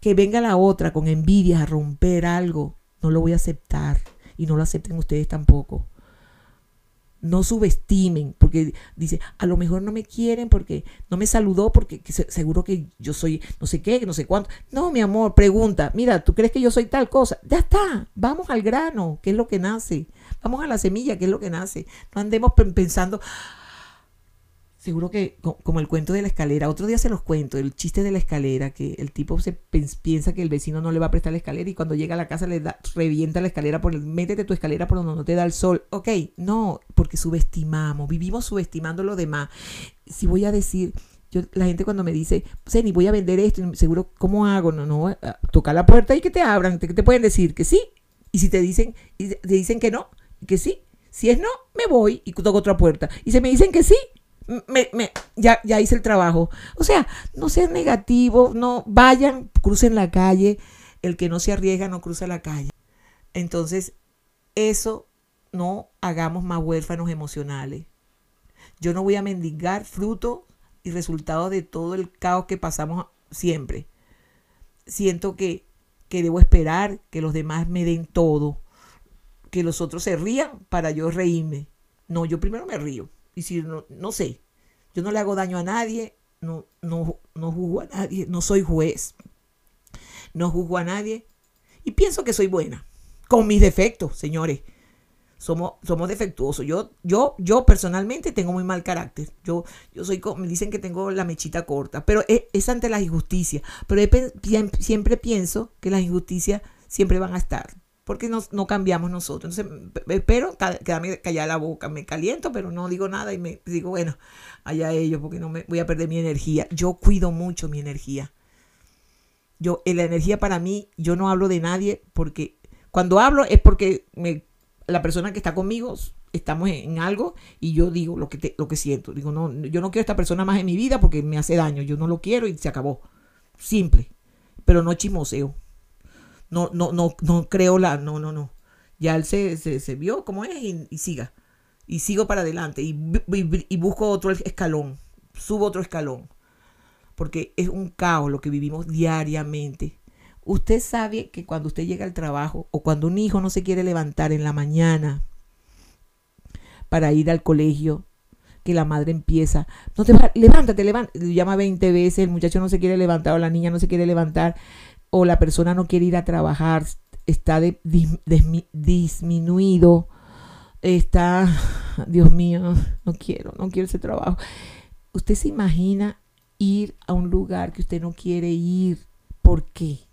Que venga la otra con envidia a romper algo, no lo voy a aceptar y no lo acepten ustedes tampoco no subestimen, porque dice, a lo mejor no me quieren porque no me saludó, porque seguro que yo soy no sé qué, no sé cuánto. No, mi amor, pregunta, mira, ¿tú crees que yo soy tal cosa? Ya está, vamos al grano, ¿qué es lo que nace? Vamos a la semilla, ¿qué es lo que nace? No andemos pensando, seguro que como el cuento de la escalera, otro día se los cuento, el chiste de la escalera, que el tipo se piensa que el vecino no le va a prestar la escalera y cuando llega a la casa le da, revienta la escalera por el, métete tu escalera por donde no te da el sol. Ok, no, subestimamos, vivimos subestimando lo demás. Si voy a decir, yo, la gente cuando me dice, ni voy a vender esto, seguro, ¿cómo hago? No, no, eh, toca la puerta y que te abran, que te pueden decir que sí. Y si te dicen, te dicen que no, que sí. Si es no, me voy y toco otra puerta. Y si me dicen que sí, me, me, ya, ya hice el trabajo. O sea, no sean negativos, no vayan, crucen la calle. El que no se arriesga no cruza la calle. Entonces, eso no hagamos más huérfanos emocionales. Yo no voy a mendigar fruto y resultado de todo el caos que pasamos siempre. Siento que, que debo esperar que los demás me den todo, que los otros se rían para yo reírme. No, yo primero me río. Y si no, no sé, yo no le hago daño a nadie, no, no, no juzgo a nadie, no soy juez, no juzgo a nadie y pienso que soy buena, con mis defectos, señores. Somos, somos defectuosos. Yo, yo, yo personalmente tengo muy mal carácter. Yo, yo soy, me dicen que tengo la mechita corta, pero es, ante la injusticia. Pero siempre pienso que las injusticias siempre van a estar porque no, no cambiamos nosotros. Entonces, espero quedarme callada la boca, me caliento, pero no digo nada y me digo, bueno, allá ellos, porque no me voy a perder mi energía. Yo cuido mucho mi energía. Yo, la energía para mí, yo no hablo de nadie porque cuando hablo es porque me, la persona que está conmigo estamos en, algo y yo digo lo que, lo que siento. Digo, no, yo no quiero a esta persona más en mi vida porque me hace daño. Yo no lo quiero y se acabó. Simple. Pero no chismoseo no, no, no, no creo la, no, no, no. Ya él se, se, vio como es y, siga. Y sigo para adelante y, y, busco otro escalón, subo otro escalón. Porque es un caos lo que vivimos diariamente. Usted sabe que cuando usted llega al trabajo o cuando un hijo no se quiere levantar en la mañana para ir al colegio, que la madre empieza, no te levántate, levántate, llama 20 veces, el muchacho no se quiere levantar o la niña no se quiere levantar o la persona no quiere ir a trabajar, está disminuido, está, Dios mío, no quiero, no quiero ese trabajo. Usted se imagina ir a un lugar que usted no quiere ir. ¿Por qué?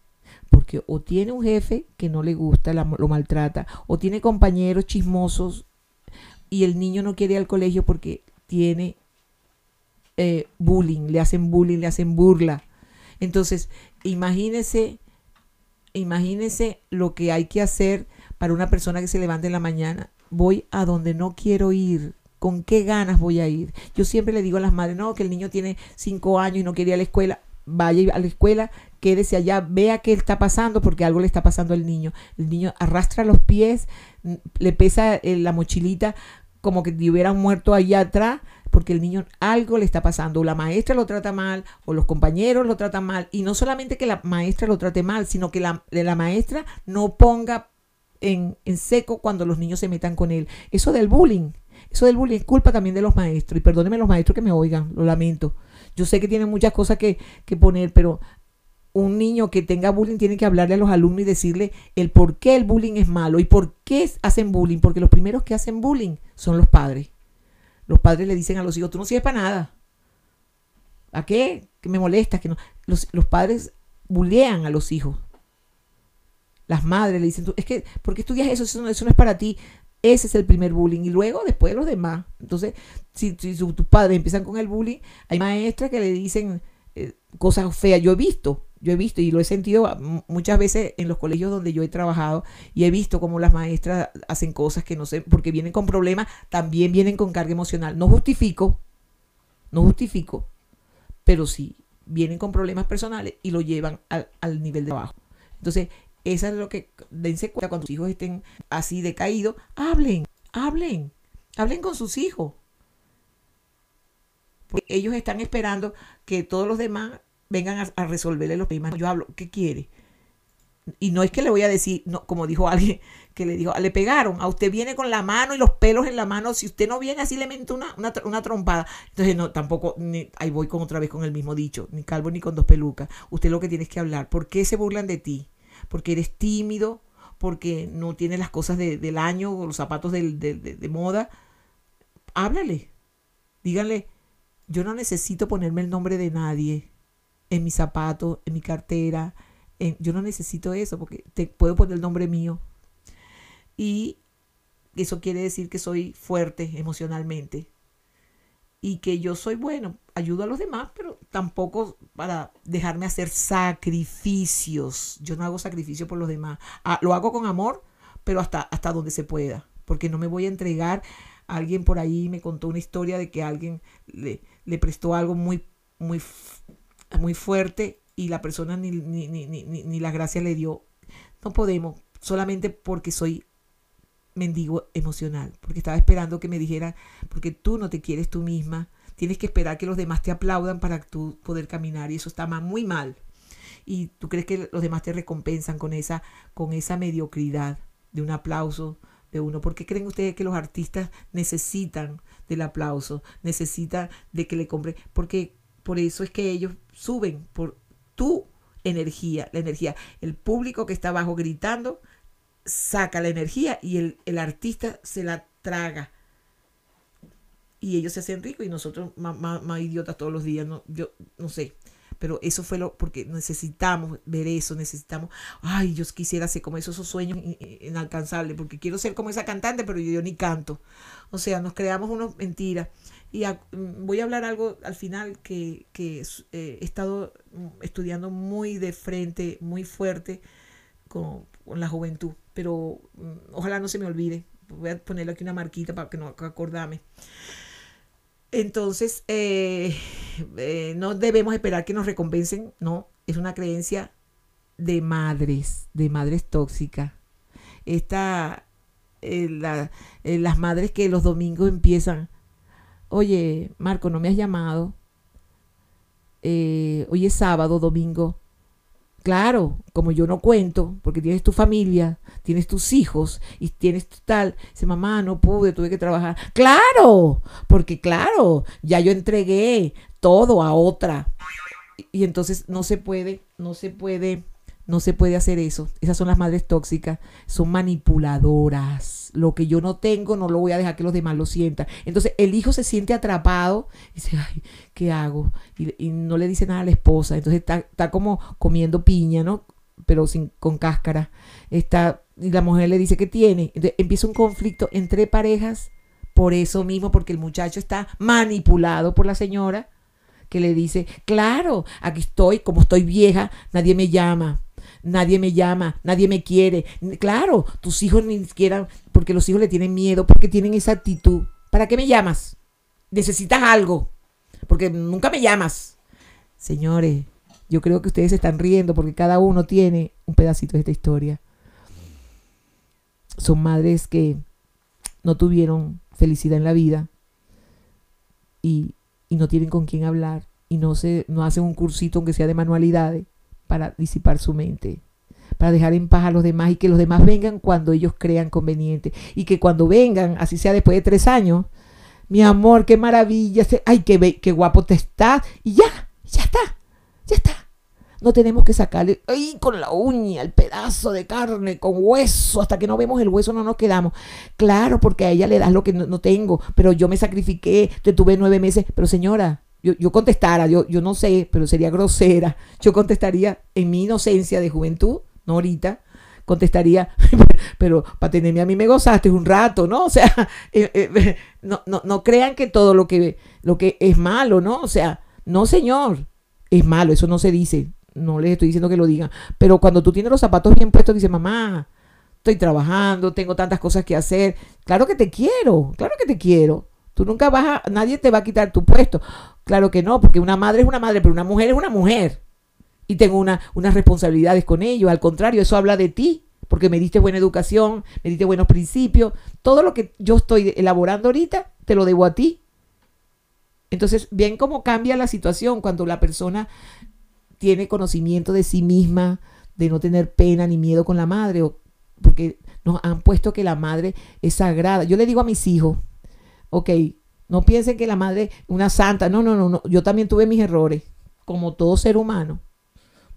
Porque o tiene un jefe que no le gusta, lo maltrata, o tiene compañeros chismosos y el niño no quiere ir al colegio porque tiene eh, bullying, le hacen bullying, le hacen burla. Entonces, imagínese, imagínese lo que hay que hacer para una persona que se levante en la mañana. Voy a donde no quiero ir. ¿Con qué ganas voy a ir? Yo siempre le digo a las madres, no, que el niño tiene cinco años y no quiere ir a la escuela. Vaya a la escuela, quédese allá, vea qué está pasando, porque algo le está pasando al niño. El niño arrastra los pies, le pesa eh, la mochilita como que hubiera muerto allá atrás, porque el niño algo le está pasando, o la maestra lo trata mal, o los compañeros lo tratan mal, y no solamente que la maestra lo trate mal, sino que la, la maestra no ponga en, en, seco cuando los niños se metan con él. Eso del bullying, eso del bullying es culpa también de los maestros, y perdónenme los maestros que me oigan, lo lamento. Yo sé que tienen muchas cosas que, que poner, pero un niño que tenga bullying tiene que hablarle a los alumnos y decirle el por qué el bullying es malo y por qué hacen bullying, porque los primeros que hacen bullying son los padres. Los padres le dicen a los hijos, tú no sirves para nada. ¿A qué? Que me molestas. Que no. los, padres bullean a los hijos. Las madres le dicen, es que, ¿por qué estudias eso? Eso no, es para ti. Ese es el primer bullying. Y luego, después los demás. Entonces, si, tus padres empiezan con el bullying, hay maestras que le dicen eh, cosas feas. Yo he visto yo he visto y lo he sentido muchas veces en los colegios donde yo he trabajado y he visto cómo las maestras hacen cosas que no sé, porque vienen con problemas, también vienen con carga emocional. No justifico, no justifico, pero sí vienen con problemas personales y lo llevan al, al nivel de abajo. Entonces, eso es lo que dense cuenta cuando sus hijos estén así decaídos, hablen, hablen, hablen con sus hijos. Porque ellos están esperando que todos los demás vengan a, resolverle los problemas. Yo hablo, ¿qué quiere? Y no es que le voy a decir, no, como dijo alguien que le dijo, le pegaron, a usted viene con la mano y los pelos en la mano, si usted no viene así le meto una, una, trompada. Entonces no, tampoco, ahí voy con otra vez con el mismo dicho, ni calvo ni con dos pelucas. Usted lo que tiene que hablar, ¿por qué se burlan de ti? Porque eres tímido, porque no tienes las cosas del año o los zapatos de, de moda. Háblale, díganle, yo no necesito ponerme el nombre de nadie en mi zapato, en mi cartera. yo no necesito eso porque te puedo poner el nombre mío. Y eso quiere decir que soy fuerte emocionalmente. Y que yo soy bueno, ayudo a los demás, pero tampoco para dejarme hacer sacrificios. Yo no hago sacrificio por los demás. Ah, lo hago con amor, pero hasta, hasta donde se pueda. Porque no me voy a entregar alguien por ahí me contó una historia de que alguien le, le prestó algo muy, muy, muy fuerte y la persona ni, ni, ni, ni, le dio. No podemos, solamente porque soy mendigo emocional, porque estaba esperando que me dijera, porque tú no te quieres tú misma, tienes que esperar que los demás te aplaudan para tú poder caminar y eso está muy mal. Y tú crees que los demás te recompensan con esa, con esa mediocridad de un aplauso, de uno. ¿Por qué creen ustedes que los artistas necesitan del aplauso, necesitan de que le compre? Porque por eso es que ellos suben por tu energía, la energía. El público que está abajo gritando saca la energía y el, el artista se la traga. Y ellos se hacen ricos y nosotros más, más idiotas todos los días. No, yo no sé pero eso fue lo, porque necesitamos ver eso, necesitamos, ay, yo quisiera ser como esos, sueños inalcanzables, porque quiero ser como esa cantante, pero yo, ni canto. O sea, nos creamos unas mentiras. Y mm, voy a hablar algo al final que, que eh, he estado mm, estudiando muy de frente, muy fuerte con, con la juventud, pero mm, ojalá no se me olvide. Voy a ponerle aquí una marquita para que no acordarme. Entonces, eh, eh, no debemos esperar que nos recompensen, no, es una creencia de madres, de madres tóxicas. Esta, eh, las madres que los domingos empiezan, oye, Marco, no me has llamado, hoy es sábado, domingo, Claro, como yo no cuento, porque tienes tu familia, tienes tus hijos y tienes tu tal, dice mamá, no pude, tuve que trabajar. Claro, porque claro, ya yo entregué todo a otra. Y entonces no se puede, no se puede no se puede hacer eso. Esas son las madres tóxicas. Son manipuladoras. Lo que yo no tengo no lo voy a dejar que los demás lo sientan. Entonces el hijo se siente atrapado y dice, ay, ¿qué hago? Y, no le dice nada a la esposa. Entonces está, como comiendo piña, ¿no? Pero sin, con cáscara. Está, y la mujer le dice que tiene. Entonces empieza un conflicto entre parejas por eso mismo, porque el muchacho está manipulado por la señora que le dice, claro, aquí estoy, como estoy vieja, nadie me llama nadie me llama, nadie me quiere. Claro, tus hijos ni siquiera, porque los hijos le tienen miedo, porque tienen esa actitud. ¿Para qué me llamas? Necesitas algo, porque nunca me llamas. Señores, yo creo que ustedes están riendo porque cada uno tiene un pedacito de esta historia. Son madres que no tuvieron felicidad en la vida y, y no tienen con quién hablar y no, se, no hacen un cursito aunque sea de manualidades para disipar su mente, para dejar en paz a los demás y que los demás vengan cuando ellos crean conveniente. Y que cuando vengan, así sea después de tres años, mi amor, qué maravilla, ay, qué, qué guapo te estás, y ya, ya está, ya está. No tenemos que sacarle ay, con la uña el pedazo de carne con hueso. Hasta que no vemos el hueso no nos quedamos. Claro, porque a ella le das lo que no, no tengo. Pero yo me sacrifiqué, te tuve nueve meses. Pero señora, yo, contestara, yo, yo no sé, pero sería grosera, yo contestaría en mi inocencia de juventud, no ahorita, contestaría, pero para tenerme a mí me gozaste un rato, ¿no? O sea, eh, eh, no, no, no, crean que todo lo que, lo que es malo, ¿no? O sea, no, señor, es malo, eso no se dice. no les estoy diciendo que lo digan, pero cuando tú tienes los zapatos bien puestos, dices, mamá, estoy trabajando, tengo tantas cosas que hacer. Claro que te quiero, claro que te quiero. Tú nunca vas a, nadie te va a quitar tu puesto. Claro que no, porque una madre es una madre, pero una mujer es una mujer. Y tengo una, unas responsabilidades con ello. Al contrario, eso habla de ti, porque me diste buena educación, me diste buenos principios. Todo lo que yo estoy elaborando ahorita, te lo debo a ti. Entonces, bien cómo cambia la situación cuando la persona tiene conocimiento de sí misma, de no tener pena ni miedo con la madre, o porque nos han puesto que la madre es sagrada. Yo le digo a mis hijos, ok, no piensen que la madre es una santa. No, no, no, no. Yo también tuve mis errores, como todo ser humano.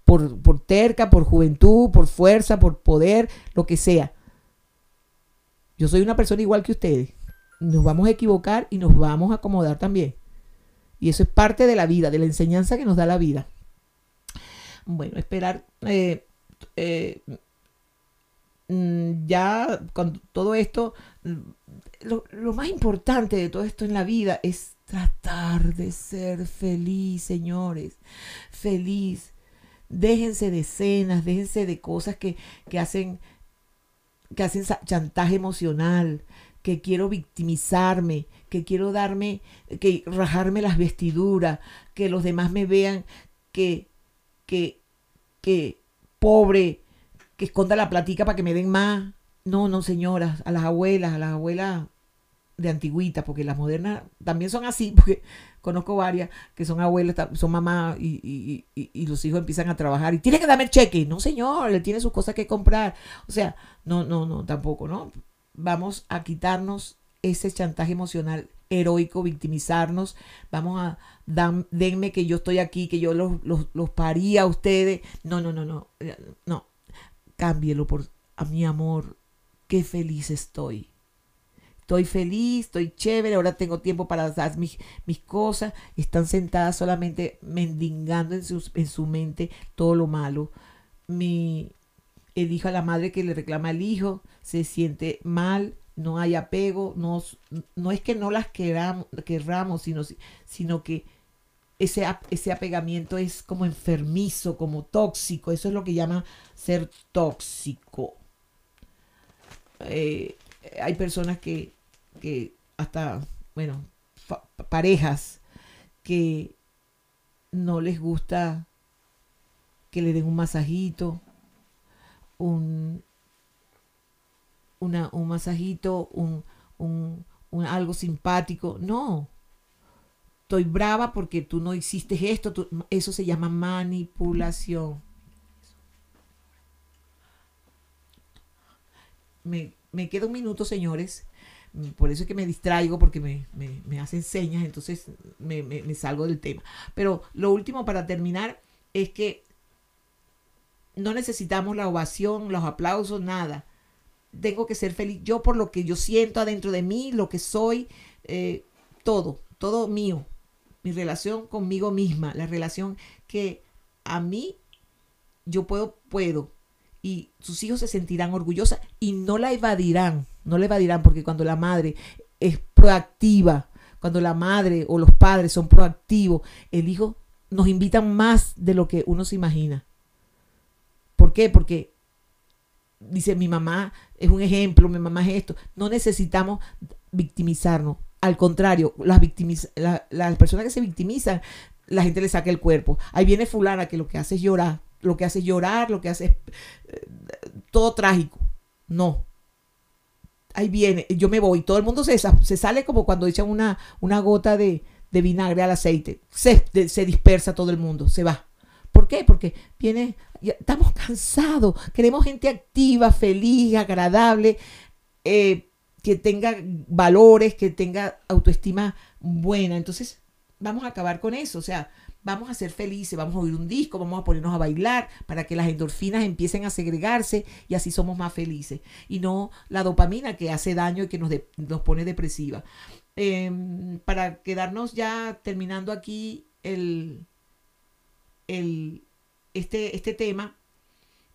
Por, por terca, por juventud, por fuerza, por poder, lo que sea. Yo soy una persona igual que ustedes. Nos vamos a equivocar y nos vamos a acomodar también. Y eso es parte de la vida, de la enseñanza que nos da la vida. Bueno, esperar eh, eh, mm, ya con todo esto, lo, más importante de todo esto en la vida es tratar de ser feliz, señores. Feliz. Déjense de escenas, déjense de cosas que, que hacen que hacen chantaje emocional, que quiero victimizarme, que quiero darme, que rajarme las vestiduras, que los demás me vean que, que, que pobre, que esconda la platica para que me den más. No, no, señoras, a las abuelas, a las abuelas de antigüita, porque las modernas también son así, porque conozco varias que son abuelas, son mamás y, los hijos empiezan a trabajar y tiene que darme el cheque. No, señor, le tiene sus cosas que comprar. O sea, no, no, no, tampoco, ¿no? Vamos a quitarnos ese chantaje emocional heroico, victimizarnos. Vamos a, dan, denme que yo estoy aquí, que yo los, los, los paría a ustedes. No, no, no, no, no. Cámbielo por a mi amor. Qué feliz estoy estoy feliz, estoy chévere, ahora tengo tiempo para hacer mis, mis cosas. Están sentadas solamente mendigando en, en su mente todo lo malo. Mi, el hijo a la madre que le reclama al hijo se siente mal, no hay apego, no, no es que no las queramos, querramos, sino, sino que ese, ese apegamiento es como enfermizo, como tóxico. Eso es lo que llama ser tóxico. Eh, hay personas que que hasta, bueno, parejas que no les gusta que le den un masajito, un, una, un masajito, un, un, algo simpático. No. Estoy brava porque tú no hiciste esto. eso se llama manipulación. Me, me queda un minuto, señores. Por eso es que me distraigo porque me, hacen señas, entonces me, salgo del tema. Pero lo último para terminar es que no necesitamos la ovación, los aplausos, nada. Tengo que ser feliz yo por lo que yo siento adentro de mí, lo que soy, eh, todo, todo mío. Mi relación conmigo misma, la relación que a mí yo puedo, puedo. Y sus hijos se sentirán orgullosas y no la evadirán no le dirán porque cuando la madre es proactiva, cuando la madre o los padres son proactivos, el hijo nos invitan más de lo que uno se imagina. ¿Por qué? Porque dice mi mamá es un ejemplo, mi mamá es esto. No necesitamos victimizarnos. Al contrario, las, las personas que se victimizan, la gente le saca el cuerpo. Ahí viene fulana que lo que hace es llorar, lo que hace es llorar, lo que hace es eh, todo trágico. No, ahí viene, yo me voy, todo el mundo se, se sale como cuando echan una, una gota de, vinagre al aceite, se, se dispersa todo el mundo, se va. ¿Por qué? Porque viene, estamos cansados, queremos gente activa, feliz, agradable, eh, que tenga valores, que tenga autoestima buena. Entonces, vamos a acabar con eso. O sea, vamos a ser felices, vamos a oír un disco, vamos a ponernos a bailar para que las endorfinas empiecen a segregarse y así somos más felices. Y no la dopamina que hace daño y que nos, nos pone depresiva. Em, para quedarnos ya terminando aquí el, el, este, este tema,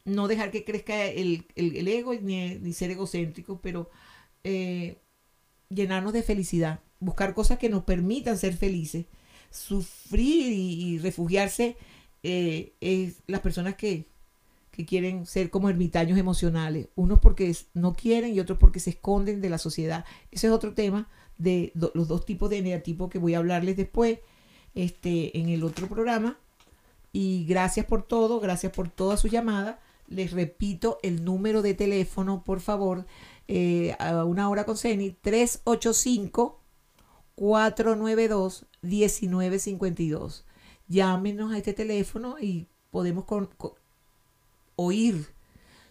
no dejar que crezca el, ego ni, ser egocéntrico, pero eh, llenarnos de felicidad, buscar cosas que nos permitan ser felices sufrir y, refugiarse eh, es las personas que, que quieren ser como ermitaños emocionales, unos porque no quieren y otros porque se esconden de la sociedad. Ese es otro tema de los dos tipos de eneatipo que voy a hablarles después este, en el otro programa. Y gracias por todo, gracias por toda su llamada. Les repito el número de teléfono, por favor, eh, a una hora con Ceni, 385-492-1952. Llámenos a este teléfono y podemos oír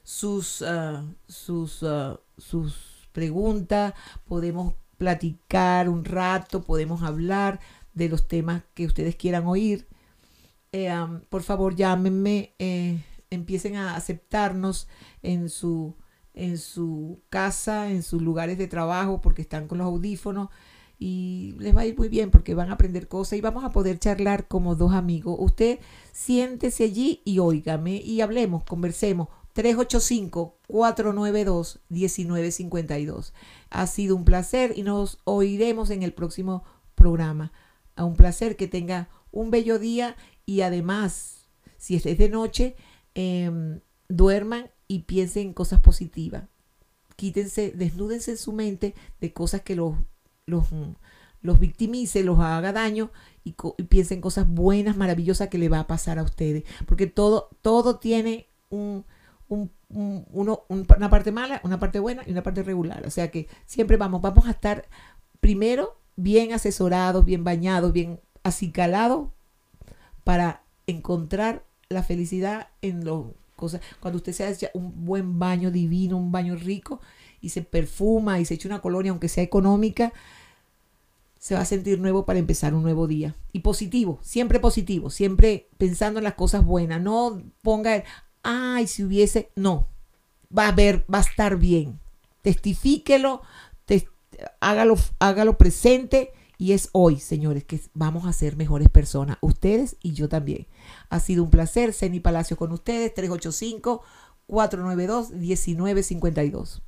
sus, ah, sus, ah, sus preguntas, podemos platicar un rato, podemos hablar de los temas que ustedes quieran oír. Eh, por favor, llámenme, eh, empiecen a aceptarnos en su, en su casa, en sus lugares de trabajo, porque están con los audífonos y les va a ir muy bien porque van a aprender cosas y vamos a poder charlar como dos amigos. Usted siéntese allí y óigame y hablemos, conversemos. 385-492-1952. Ha sido un placer y nos oiremos en el próximo programa. A un placer que tenga un bello día y además, si es de noche, em, duerman y piensen en cosas positivas. Quítense, desnúdense en su mente de cosas que los, los, los victimice, los haga daño y, piensen cosas buenas, maravillosas que le va a pasar a ustedes. Porque todo, todo tiene un, una parte mala, una parte buena y una parte regular. O sea que siempre vamos, vamos a estar primero bien asesorados, bien bañados, bien acicalados para encontrar la felicidad en las cosas. Cuando usted se hace un buen baño divino, un baño rico y se perfuma y se echa una colonia, aunque sea económica, se va a sentir nuevo para empezar un nuevo día. Y positivo, siempre positivo, siempre pensando en las cosas buenas. No ponga, ay, si hubiese, no, va a ver, va a estar bien. Testifíquelo, hágalo, hágalo presente y es hoy, señores, que vamos a ser mejores personas, ustedes y yo también. Ha sido un placer, Ceni Palacio con ustedes, 385 492 1952.